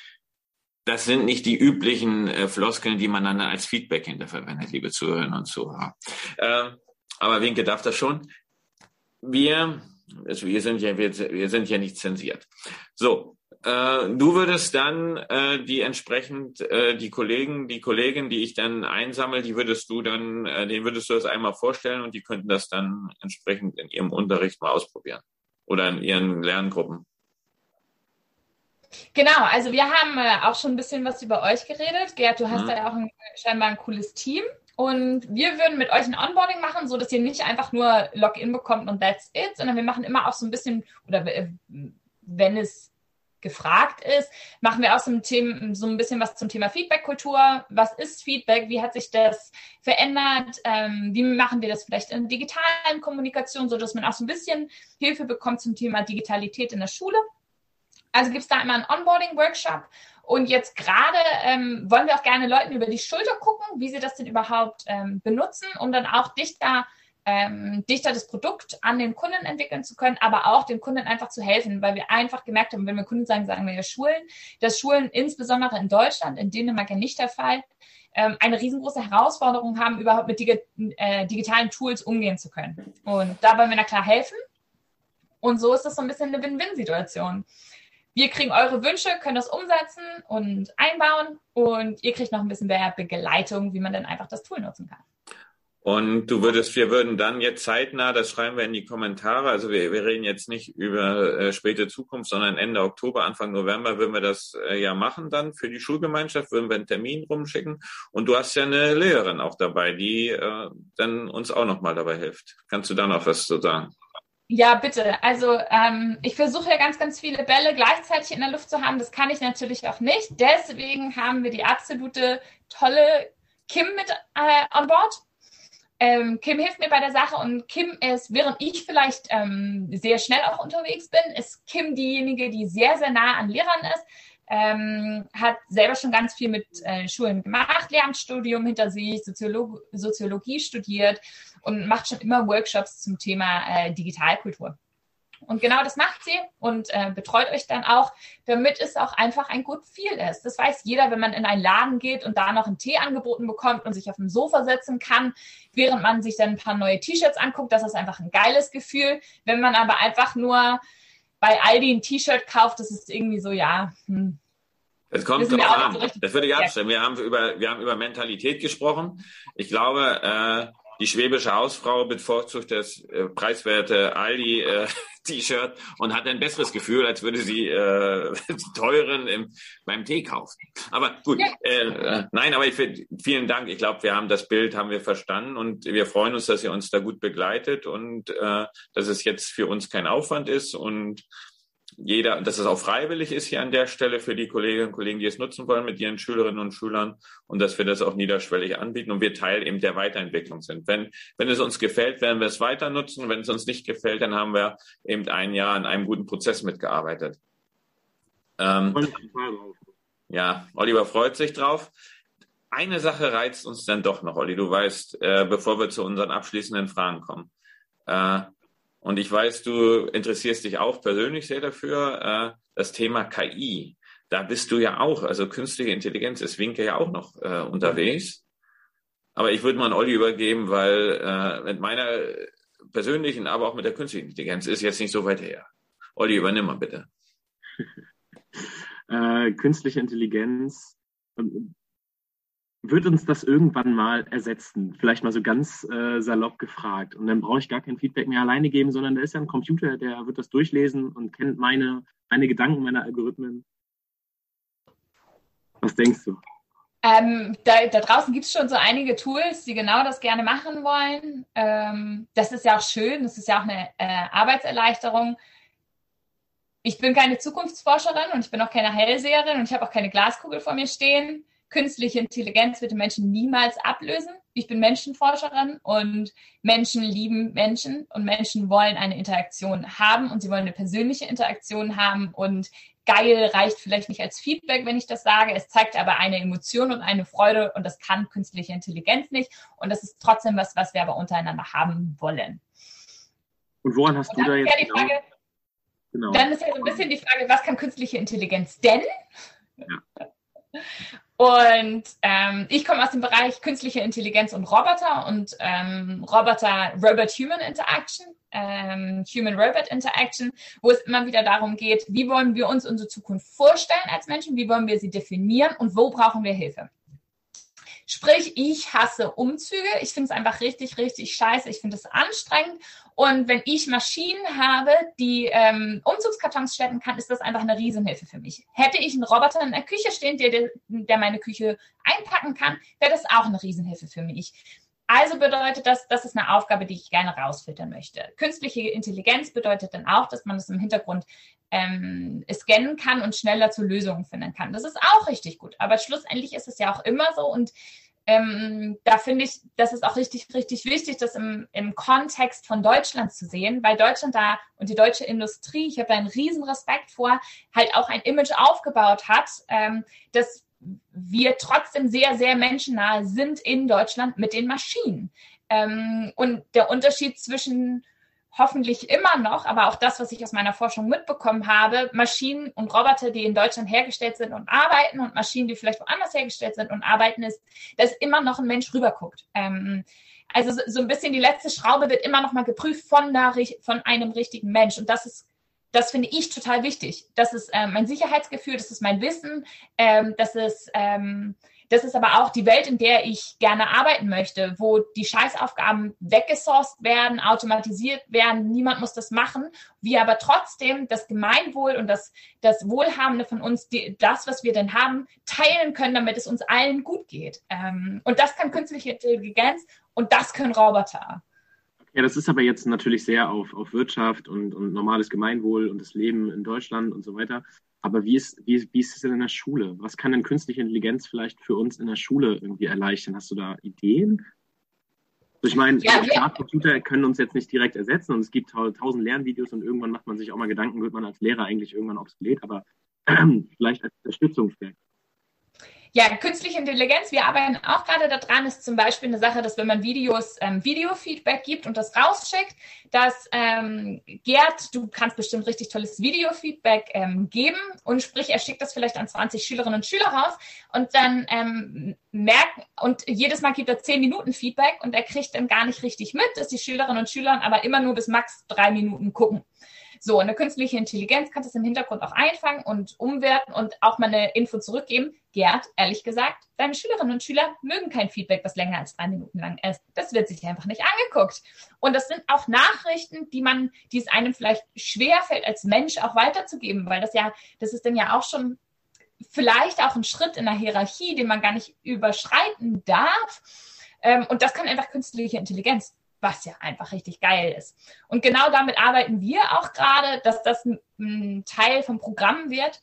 das sind nicht die üblichen äh, Floskeln, die man dann als Feedback hinterverwendet, liebe Zuhörerinnen und Zuhörer. Äh, aber Winke darf das schon. Wir, also wir sind ja, wir, wir sind ja nicht zensiert. So, äh, du würdest dann äh, die entsprechend äh, die Kollegen, die Kollegin, die ich dann einsammle, die würdest du dann, äh, denen würdest du das einmal vorstellen und die könnten das dann entsprechend in ihrem Unterricht mal ausprobieren oder in ihren Lerngruppen. Genau, also wir haben äh, auch schon ein bisschen was über euch geredet. Gerd, du hast mhm. da ja auch ein, scheinbar ein cooles Team. Und wir würden mit euch ein Onboarding machen, so dass ihr nicht einfach nur Login bekommt und that's it, sondern wir machen immer auch so ein bisschen, oder äh, wenn es gefragt ist, machen wir auch so ein, Thema, so ein bisschen was zum Thema Feedback-Kultur. Was ist Feedback? Wie hat sich das verändert? Ähm, wie machen wir das vielleicht in digitalen Kommunikation, so dass man auch so ein bisschen Hilfe bekommt zum Thema Digitalität in der Schule? Also gibt es da immer einen Onboarding-Workshop. Und jetzt gerade ähm, wollen wir auch gerne Leuten über die Schulter gucken, wie sie das denn überhaupt ähm, benutzen, um dann auch dichter, ähm, dichter das Produkt an den Kunden entwickeln zu können, aber auch den Kunden einfach zu helfen, weil wir einfach gemerkt haben, wenn wir Kunden sagen, sagen wir ja Schulen, dass Schulen insbesondere in Deutschland, in Dänemark ja nicht der Fall, ähm, eine riesengroße Herausforderung haben, überhaupt mit digi äh, digitalen Tools umgehen zu können. Und da wollen wir da klar helfen. Und so ist das so ein bisschen eine Win-Win-Situation wir kriegen eure Wünsche, können das umsetzen und einbauen und ihr kriegt noch ein bisschen mehr Begleitung, wie man dann einfach das Tool nutzen kann. Und du würdest, wir würden dann jetzt zeitnah, das schreiben wir in die Kommentare, also wir, wir reden jetzt nicht über äh, späte Zukunft, sondern Ende Oktober, Anfang November würden wir das äh, ja machen dann für die Schulgemeinschaft, würden wir einen Termin rumschicken. Und du hast ja eine Lehrerin auch dabei, die äh, dann uns auch nochmal dabei hilft. Kannst du da noch was zu sagen? Ja, bitte. Also ähm, ich versuche ja ganz, ganz viele Bälle gleichzeitig in der Luft zu haben. Das kann ich natürlich auch nicht. Deswegen haben wir die absolute tolle Kim mit äh, an Bord. Ähm, Kim hilft mir bei der Sache und Kim ist, während ich vielleicht ähm, sehr schnell auch unterwegs bin, ist Kim diejenige, die sehr, sehr nah an Lehrern ist. Ähm, hat selber schon ganz viel mit äh, Schulen gemacht, Lehramtsstudium hinter sich, Soziolog Soziologie studiert und macht schon immer Workshops zum Thema äh, Digitalkultur. Und genau das macht sie und äh, betreut euch dann auch, damit es auch einfach ein gut Feel ist. Das weiß jeder, wenn man in einen Laden geht und da noch einen Tee angeboten bekommt und sich auf dem Sofa setzen kann, während man sich dann ein paar neue T-Shirts anguckt. Das ist einfach ein geiles Gefühl. Wenn man aber einfach nur bei Aldi ein T-Shirt kauft, das ist irgendwie so, ja, hm, es kommt drauf an. So das würde ich abstimmen. Wir haben über, wir haben über Mentalität gesprochen. Ich glaube, äh, die schwäbische Hausfrau bevorzugt das äh, preiswerte Aldi äh, T-Shirt und hat ein besseres Gefühl, als würde sie äh, die teuren im, beim Tee kaufen. Aber gut, äh, äh, nein, aber ich vielen Dank. Ich glaube, wir haben das Bild haben wir verstanden und wir freuen uns, dass ihr uns da gut begleitet und äh, dass es jetzt für uns kein Aufwand ist und jeder, dass es auch freiwillig ist hier an der Stelle für die Kolleginnen und Kollegen, die es nutzen wollen mit ihren Schülerinnen und Schülern und dass wir das auch niederschwellig anbieten und wir Teil eben der Weiterentwicklung sind. Wenn, wenn es uns gefällt, werden wir es weiter nutzen. Wenn es uns nicht gefällt, dann haben wir eben ein Jahr an einem guten Prozess mitgearbeitet. Ähm, ja, Oliver freut sich drauf. Eine Sache reizt uns dann doch noch, Olli. Du weißt, äh, bevor wir zu unseren abschließenden Fragen kommen. Äh, und ich weiß, du interessierst dich auch persönlich sehr dafür, äh, das Thema KI. Da bist du ja auch, also künstliche Intelligenz ist Winke ja auch noch äh, unterwegs. Aber ich würde mal an Olli übergeben, weil äh, mit meiner persönlichen, aber auch mit der künstlichen Intelligenz ist jetzt nicht so weit her. Olli, übernimm mal bitte. äh, künstliche Intelligenz wird uns das irgendwann mal ersetzen? Vielleicht mal so ganz äh, salopp gefragt. Und dann brauche ich gar kein Feedback mehr alleine geben, sondern da ist ja ein Computer, der wird das durchlesen und kennt meine, meine Gedanken, meine Algorithmen. Was denkst du? Ähm, da, da, draußen gibt es schon so einige Tools, die genau das gerne machen wollen. Ähm, das ist ja auch schön, das ist ja auch eine äh, Arbeitserleichterung. Ich bin keine Zukunftsforscherin und ich bin auch keine Hellseherin und ich habe auch keine Glaskugel vor mir stehen künstliche Intelligenz wird den Menschen niemals ablösen. Ich bin Menschenforscherin und Menschen lieben Menschen und Menschen wollen eine Interaktion haben und sie wollen eine persönliche Interaktion haben und geil reicht vielleicht nicht als Feedback, wenn ich das sage. Es zeigt aber eine Emotion und eine Freude und das kann künstliche Intelligenz nicht und das ist trotzdem was, was wir aber untereinander haben wollen. Und woran hast und du da jetzt ja Frage, genau. Dann ist ja so ein bisschen die Frage, was kann künstliche Intelligenz denn? Ja. Und ähm, ich komme aus dem Bereich künstliche Intelligenz und Roboter und ähm, Roboter Robot-Human Interaction, ähm, Human-Robot Interaction, wo es immer wieder darum geht, wie wollen wir uns unsere Zukunft vorstellen als Menschen, wie wollen wir sie definieren und wo brauchen wir Hilfe. Sprich, ich hasse Umzüge. Ich finde es einfach richtig, richtig scheiße. Ich finde es anstrengend. Und wenn ich Maschinen habe, die ähm, Umzugskartons schleppen kann, ist das einfach eine Riesenhilfe für mich. Hätte ich einen Roboter in der Küche stehen, der, der meine Küche einpacken kann, wäre das auch eine Riesenhilfe für mich. Also bedeutet das, das ist eine Aufgabe, die ich gerne rausfiltern möchte. Künstliche Intelligenz bedeutet dann auch, dass man es im Hintergrund ähm, scannen kann und schneller zu Lösungen finden kann. Das ist auch richtig gut. Aber schlussendlich ist es ja auch immer so und ähm, da finde ich, das ist auch richtig, richtig wichtig, das im, im Kontext von Deutschland zu sehen, weil Deutschland da und die deutsche Industrie, ich habe da einen riesen Respekt vor, halt auch ein Image aufgebaut hat, ähm, dass wir trotzdem sehr, sehr menschennah sind in Deutschland mit den Maschinen. Ähm, und der Unterschied zwischen hoffentlich immer noch, aber auch das, was ich aus meiner Forschung mitbekommen habe, Maschinen und Roboter, die in Deutschland hergestellt sind und arbeiten und Maschinen, die vielleicht woanders hergestellt sind und arbeiten, ist, dass immer noch ein Mensch rüberguckt. Ähm, also so, ein bisschen die letzte Schraube wird immer noch mal geprüft von, der, von einem richtigen Mensch und das ist das finde ich total wichtig. Das ist ähm, mein Sicherheitsgefühl, das ist mein Wissen, ähm, das ist ähm, das ist aber auch die Welt, in der ich gerne arbeiten möchte, wo die Scheißaufgaben weggesourced werden, automatisiert werden, niemand muss das machen, wir aber trotzdem das Gemeinwohl und das, das Wohlhabende von uns, die, das, was wir denn haben, teilen können, damit es uns allen gut geht. Ähm, und das kann künstliche Intelligenz und das können Roboter. Ja, das ist aber jetzt natürlich sehr auf, auf Wirtschaft und, und normales Gemeinwohl und das Leben in Deutschland und so weiter. Aber wie ist, wie, wie ist es denn in der Schule? Was kann denn künstliche Intelligenz vielleicht für uns in der Schule irgendwie erleichtern? Hast du da Ideen? Also ich meine, ja, Computer können uns jetzt nicht direkt ersetzen und es gibt tausend Lernvideos und irgendwann macht man sich auch mal Gedanken, wird man als Lehrer eigentlich irgendwann obsolet, aber äh, vielleicht als Unterstützungswerk. Ja, künstliche Intelligenz, wir arbeiten auch gerade daran, ist zum Beispiel eine Sache, dass wenn man Videos ähm, Video-Feedback gibt und das rausschickt, dass ähm, Gerd, du kannst bestimmt richtig tolles Video-Feedback ähm, geben. Und sprich, er schickt das vielleicht an 20 Schülerinnen und Schüler raus. Und dann ähm, merkt, und jedes Mal gibt er 10 Minuten Feedback und er kriegt dann gar nicht richtig mit, dass die Schülerinnen und Schüler aber immer nur bis max drei Minuten gucken. So, eine künstliche Intelligenz kann das im Hintergrund auch einfangen und umwerten und auch mal eine Info zurückgeben. Gerd, ehrlich gesagt, seine Schülerinnen und Schüler mögen kein Feedback, das länger als drei Minuten lang ist. Das wird sich einfach nicht angeguckt. Und das sind auch Nachrichten, die man, die es einem vielleicht schwerfällt, als Mensch auch weiterzugeben, weil das ja, das ist dann ja auch schon vielleicht auch ein Schritt in der Hierarchie, den man gar nicht überschreiten darf. Ähm, und das kann einfach künstliche Intelligenz was ja einfach richtig geil ist. Und genau damit arbeiten wir auch gerade, dass das ein, Teil vom Programm wird.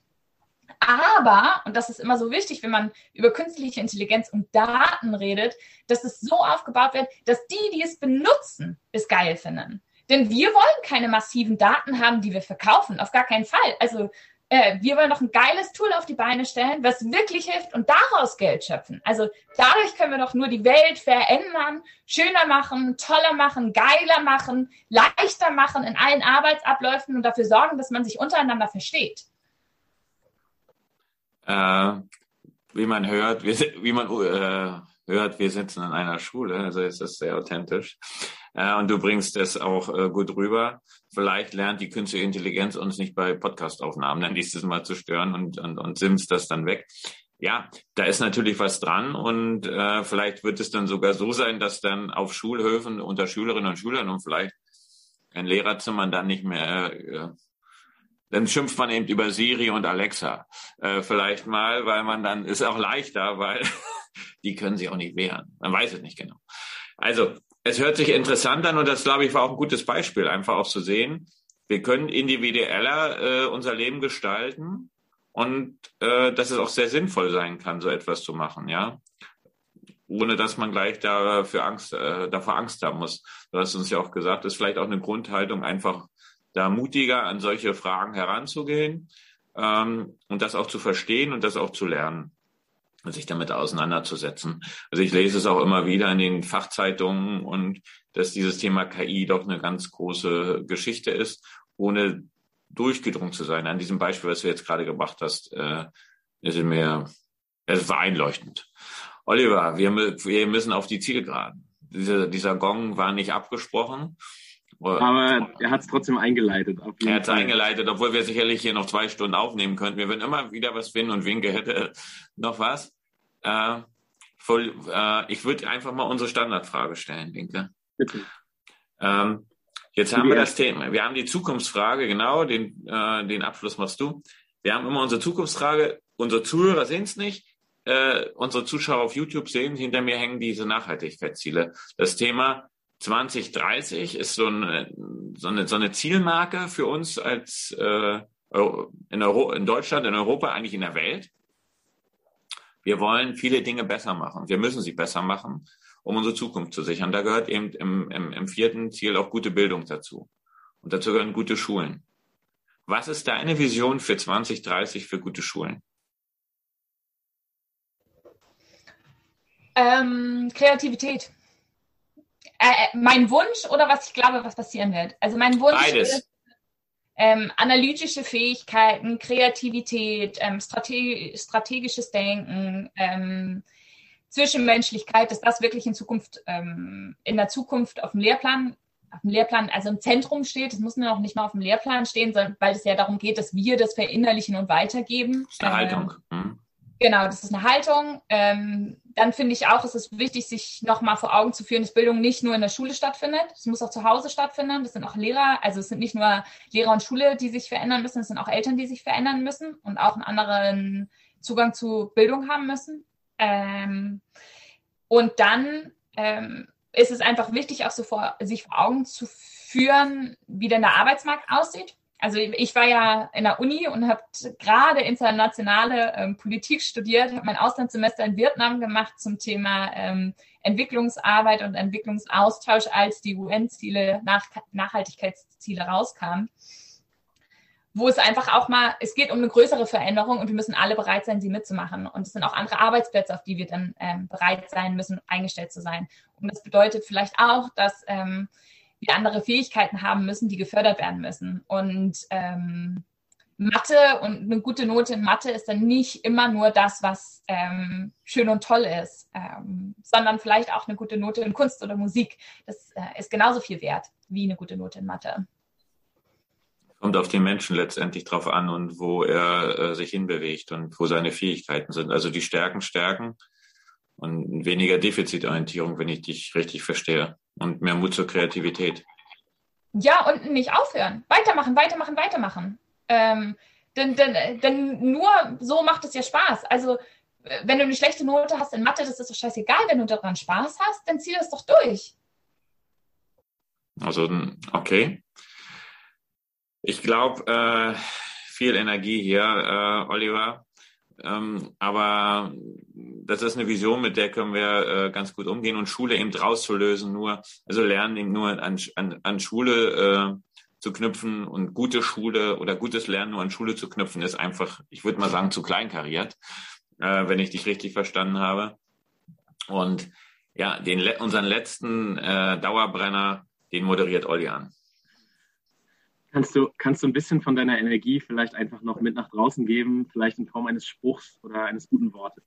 Aber, und das ist immer so wichtig, wenn man über künstliche Intelligenz und Daten redet, dass es so aufgebaut wird, dass die, die es benutzen, es geil finden. Denn wir wollen keine massiven Daten haben, die wir verkaufen, auf gar keinen Fall. Also äh, wir wollen noch ein geiles Tool auf die Beine stellen, was wirklich hilft und daraus Geld schöpfen. Also dadurch können wir doch nur die Welt verändern, schöner machen, toller machen, geiler machen, leichter machen in allen Arbeitsabläufen und dafür sorgen, dass man sich untereinander versteht. Äh, wie man hört, wie, wie man äh, hört, wir sitzen in einer Schule, also ist das sehr authentisch. Äh, und du bringst es auch äh, gut rüber. Vielleicht lernt die künstliche Intelligenz uns nicht bei Podcastaufnahmen dann nächstes Mal zu stören und, und, und simst das dann weg. Ja, da ist natürlich was dran und äh, vielleicht wird es dann sogar so sein, dass dann auf Schulhöfen unter Schülerinnen und Schülern und vielleicht ein Lehrerzimmer dann nicht mehr äh, dann schimpft man eben über Siri und Alexa. Äh, vielleicht mal, weil man dann ist auch leichter, weil die können sich auch nicht wehren. Man weiß es nicht genau. Also es hört sich interessant an und das, glaube ich, war auch ein gutes Beispiel, einfach auch zu sehen, wir können individueller äh, unser Leben gestalten und äh, dass es auch sehr sinnvoll sein kann, so etwas zu machen, ja. Ohne dass man gleich dafür Angst, äh, davor Angst haben muss. Du hast uns ja auch gesagt, ist vielleicht auch eine Grundhaltung, einfach da mutiger an solche Fragen heranzugehen ähm, und das auch zu verstehen und das auch zu lernen sich damit auseinanderzusetzen. Also ich lese es auch immer wieder in den Fachzeitungen und dass dieses Thema KI doch eine ganz große Geschichte ist, ohne durchgedrungen zu sein. An diesem Beispiel, was du jetzt gerade gebracht hast, äh, ist mir, es war einleuchtend. Oliver, wir, wir müssen auf die Zielgeraden. Dieser, dieser Gong war nicht abgesprochen. Aber er hat es trotzdem eingeleitet. er hat es eingeleitet, obwohl wir sicherlich hier noch zwei Stunden aufnehmen könnten. Wir würden immer wieder was finden und Winke hätte noch was. Äh, voll, äh, ich würde einfach mal unsere Standardfrage stellen, Winke. Bitte. Ähm, jetzt haben wir das Thema. Wir haben die Zukunftsfrage, genau, den, äh, den Abschluss machst du. Wir haben immer unsere Zukunftsfrage. Unsere Zuhörer sehen es nicht. Äh, unsere Zuschauer auf YouTube sehen, hinter mir hängen diese Nachhaltigkeitsziele. Das Thema 2030 ist so eine, so eine, so eine Zielmarke für uns als äh, in, Euro, in Deutschland, in Europa, eigentlich in der Welt. Wir wollen viele Dinge besser machen. Wir müssen sie besser machen, um unsere Zukunft zu sichern. Da gehört eben im, im, im vierten Ziel auch gute Bildung dazu. Und dazu gehören gute Schulen. Was ist deine Vision für 2030 für gute Schulen? Ähm, Kreativität äh, mein Wunsch oder was ich glaube, was passieren wird. Also mein Wunsch Beides. ist ähm, analytische Fähigkeiten, Kreativität, ähm, strate strategisches Denken, ähm, Zwischenmenschlichkeit, dass das wirklich in Zukunft, ähm, in der Zukunft auf dem Lehrplan, auf dem Lehrplan, also im Zentrum steht. Das muss nur noch nicht mal auf dem Lehrplan stehen, sondern weil es ja darum geht, dass wir das verinnerlichen und weitergeben. Das ist eine Haltung. Mhm. Genau, das ist eine Haltung. Ähm, dann finde ich auch, es ist wichtig, sich nochmal vor Augen zu führen, dass Bildung nicht nur in der Schule stattfindet. Es muss auch zu Hause stattfinden. Das sind auch Lehrer, also es sind nicht nur Lehrer und Schule, die sich verändern müssen, es sind auch Eltern, die sich verändern müssen und auch einen anderen Zugang zu Bildung haben müssen. Ähm, und dann ähm, ist es einfach wichtig, auch so vor, sich vor Augen zu führen, wie denn der Arbeitsmarkt aussieht also ich war ja in der Uni und habe gerade internationale ähm, Politik studiert, habe mein Auslandssemester in Vietnam gemacht zum Thema ähm, Entwicklungsarbeit und Entwicklungsaustausch, als die UN-Ziele, Nach Nachhaltigkeitsziele rauskamen. Wo es einfach auch mal, es geht um eine größere Veränderung und wir müssen alle bereit sein, sie mitzumachen. Und es sind auch andere Arbeitsplätze, auf die wir dann ähm, bereit sein müssen, eingestellt zu sein. Und das bedeutet vielleicht auch, dass ähm, wir andere Fähigkeiten haben müssen, die gefördert werden müssen. Und ähm, Mathe und eine gute Note in Mathe ist dann nicht immer nur das, was ähm, schön und toll ist, ähm, sondern vielleicht auch eine gute Note in Kunst oder Musik. Das äh, ist genauso viel wert wie eine gute Note in Mathe. Kommt auf den Menschen letztendlich drauf an und wo er äh, sich hinbewegt und wo seine Fähigkeiten sind. Also die Stärken stärken und weniger Defizitorientierung, wenn ich dich richtig verstehe. Und mehr Mut zur Kreativität. Ja, und nicht aufhören. Weitermachen, weitermachen, weitermachen. Ähm, denn, denn, denn nur so macht es ja Spaß. Also, wenn du eine schlechte Note hast in Mathe, das ist doch scheißegal. Wenn du daran Spaß hast, dann zieh das doch durch. Also, okay. Ich glaube, äh, viel Energie hier, äh, Oliver. Ähm, aber das ist eine Vision, mit der können wir äh, ganz gut umgehen und Schule eben rauszulösen, nur, also Lernen eben nur an, an, an Schule äh, zu knüpfen und gute Schule oder gutes Lernen nur an Schule zu knüpfen, ist einfach, ich würde mal sagen, zu kleinkariert, äh, wenn ich dich richtig verstanden habe. Und ja, den, unseren letzten äh, Dauerbrenner, den moderiert Olli an. Kannst du, kannst du ein bisschen von deiner Energie vielleicht einfach noch mit nach draußen geben, vielleicht in Form eines Spruchs oder eines guten Wortes?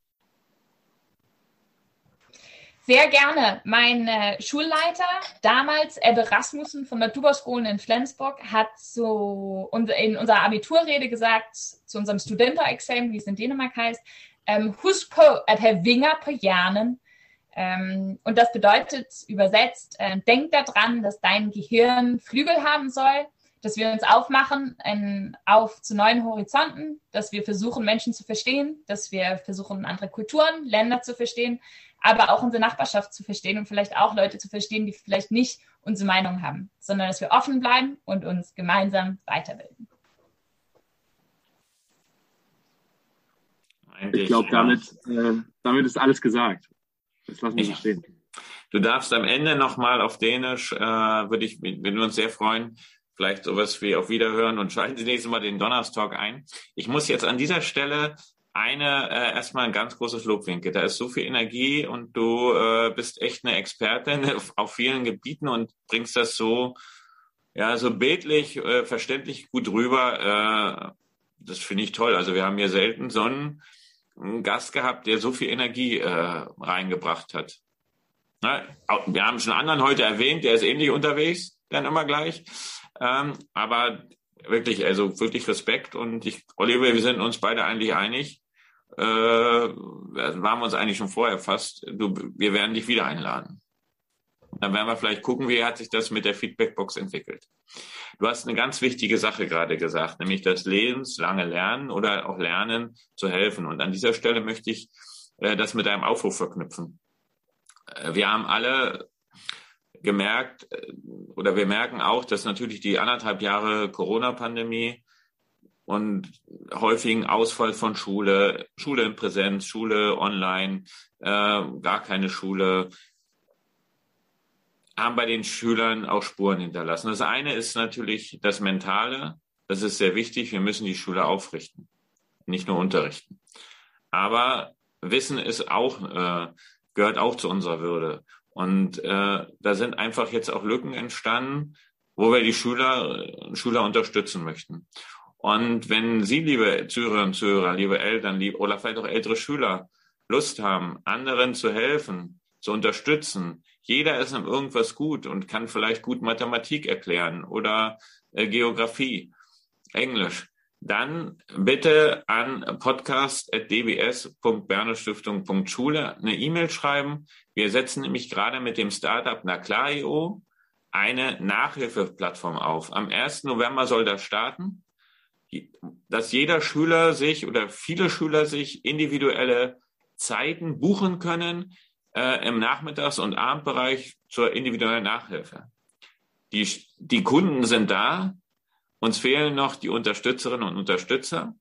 Sehr gerne. Mein äh, Schulleiter, damals Ebbe Rasmussen von der Duberskolen in Flensburg, hat so in unserer Abiturrede gesagt, zu unserem Studenterexamen, wie es in Dänemark heißt, ähm, Husk på at have vinger på hjernen. Ähm, und das bedeutet übersetzt, äh, denk daran, dass dein Gehirn Flügel haben soll dass wir uns aufmachen in, auf zu neuen Horizonten, dass wir versuchen, Menschen zu verstehen, dass wir versuchen, andere Kulturen, Länder zu verstehen, aber auch unsere Nachbarschaft zu verstehen und vielleicht auch Leute zu verstehen, die vielleicht nicht unsere Meinung haben, sondern dass wir offen bleiben und uns gemeinsam weiterbilden. Ich glaube, damit, äh, damit ist alles gesagt. Das lassen wir so stehen. Du darfst am Ende nochmal auf Dänisch, äh, würde ich, würden wir uns sehr freuen, vielleicht sowas wie auf Wiederhören und schalten Sie nächstes Mal den Donnerstag ein. Ich muss jetzt an dieser Stelle eine äh, erstmal ein ganz großes Lob winke. Da ist so viel Energie und du äh, bist echt eine Expertin auf, auf, vielen Gebieten und bringst das so ja so bildlich äh, verständlich gut rüber. Äh, das finde ich toll. Also wir haben hier selten so einen, einen Gast gehabt, der so viel Energie äh, reingebracht hat. Na, wir haben schon anderen heute erwähnt, der ist ähnlich unterwegs, dann immer gleich. Ähm, aber wirklich, also wirklich Respekt und ich, Oliver, wir sind uns beide eigentlich einig. Äh, waren wir uns eigentlich schon vorher fast. Du, wir werden dich wieder einladen. Dann werden wir vielleicht gucken, wie hat sich das mit der Feedbackbox entwickelt. Du hast eine ganz wichtige Sache gerade gesagt, nämlich das lebenslange Lernen oder auch Lernen zu helfen. Und an dieser Stelle möchte ich äh, das mit einem Aufruf verknüpfen. Äh, wir haben alle gemerkt, äh, oder wir merken auch, dass natürlich die anderthalb Jahre Corona-Pandemie und häufigen Ausfall von Schule, Schule in Präsenz, Schule online, äh, gar keine Schule, haben bei den Schülern auch Spuren hinterlassen. Das eine ist natürlich das Mentale. Das ist sehr wichtig. Wir müssen die Schule aufrichten, nicht nur unterrichten. Aber Wissen ist auch, äh, gehört auch zu unserer Würde. Und äh, da sind einfach jetzt auch Lücken entstanden, wo wir die Schüler, Schüler unterstützen möchten. Und wenn Sie, liebe Zuhörerinnen und Zuhörer, liebe Eltern, liebe, oder vielleicht auch ältere Schüler, Lust haben, anderen zu helfen, zu unterstützen, jeder ist in irgendwas gut und kann vielleicht gut Mathematik erklären oder äh, Geografie, Englisch, dann bitte an podcast.dbs.bernestiftung.schule eine E-Mail schreiben. Wir setzen nämlich gerade mit dem Startup Naklar.io eine Nachhilfeplattform auf. Am 1. November soll das starten, dass jeder Schüler sich oder viele Schüler sich individuelle Zeiten buchen können äh, im Nachmittags- und Abendbereich zur individuellen Nachhilfe. Die, die Kunden sind da, uns fehlen noch die Unterstützerinnen und Unterstützer.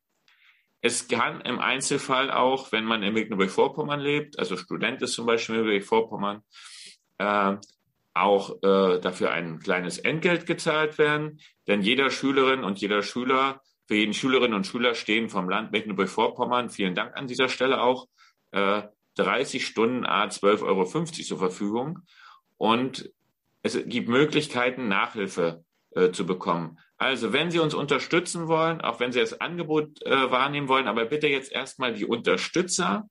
Es kann im Einzelfall auch, wenn man in Mecklenburg-Vorpommern lebt, also Student ist zum Beispiel in Mecklenburg-Vorpommern, äh, auch äh, dafür ein kleines Entgelt gezahlt werden. Denn jeder Schülerin und jeder Schüler, für jeden Schülerinnen und Schüler stehen vom Land Mecklenburg-Vorpommern, vielen Dank an dieser Stelle auch, äh, 30 Stunden A 12,50 Euro zur Verfügung. Und es gibt Möglichkeiten, Nachhilfe äh, zu bekommen. Also, wenn Sie uns unterstützen wollen, auch wenn Sie das Angebot äh, wahrnehmen wollen, aber bitte jetzt erstmal die Unterstützer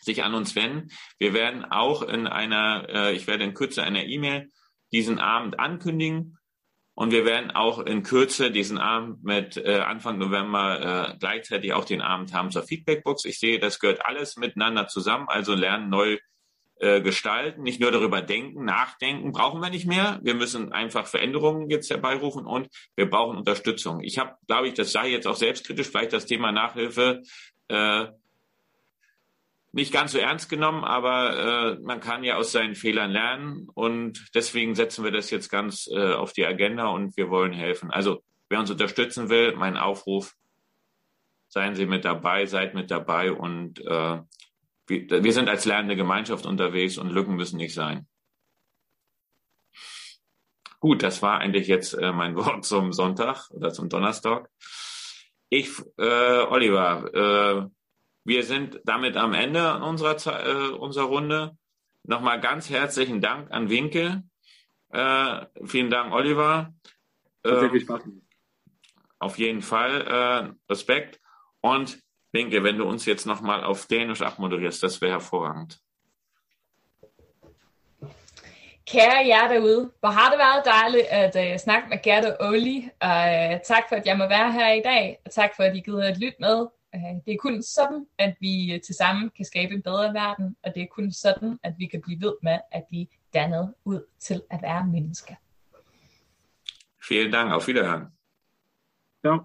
sich an uns wenden. Wir werden auch in einer, äh, ich werde in Kürze einer E-Mail diesen Abend ankündigen Und wir werden auch in Kürze diesen Abend mit äh, Anfang November äh, gleichzeitig auch den Abend haben zur Feedbackbox. Ich sehe, das gehört alles miteinander zusammen. Also lernen neu äh, gestalten, nicht nur darüber denken, nachdenken, brauchen wir nicht mehr. Wir müssen einfach Veränderungen jetzt herbeirufen und wir brauchen Unterstützung. Ich habe, glaube ich, das sei jetzt auch selbstkritisch, vielleicht das Thema Nachhilfe äh, nicht ganz so ernst genommen, aber äh, man kann ja aus seinen Fehlern lernen und deswegen setzen wir das jetzt ganz äh, auf die Agenda und wir wollen helfen. Also wer uns unterstützen will, mein Aufruf, seien Sie mit dabei, seid mit dabei und äh, wir, wir sind als lernende Gemeinschaft unterwegs und Lücken müssen nicht sein. Gut, das war eigentlich jetzt äh, mein Wort zum Sonntag oder zum Donnerstag. Ich, äh, Oliver, äh, wir sind damit am Ende unserer, äh, unserer Runde. Nochmal ganz herzlichen Dank an Winke. Äh, vielen Dank, Oliver. Äh, viel Spaß. Auf jeden Fall äh, Respekt. Und Winke, wenn du uns jetzt nochmal auf Dänisch abmoderierst, das wäre hervorragend. Kære jer derude, hvor har det været dejligt at uh, snakke med Gert og Oli. Uh, tak for, at jeg må være her i dag, og tak for, at I gider at lytte med. Uh, det er kun sådan, at vi til sammen kan skabe en bedre verden, og det er kun sådan, at vi kan blive ved med at blive dannet ud til at være mennesker. Vielen Dank, auf Wiederhören. Ja.